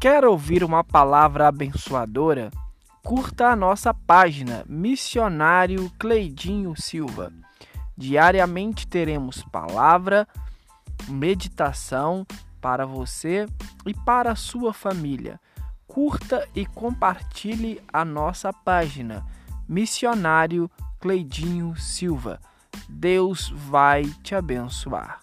Quer ouvir uma palavra abençoadora? Curta a nossa página Missionário Cleidinho Silva. Diariamente teremos palavra, meditação para você e para a sua família. Curta e compartilhe a nossa página Missionário Cleidinho Silva. Deus vai te abençoar.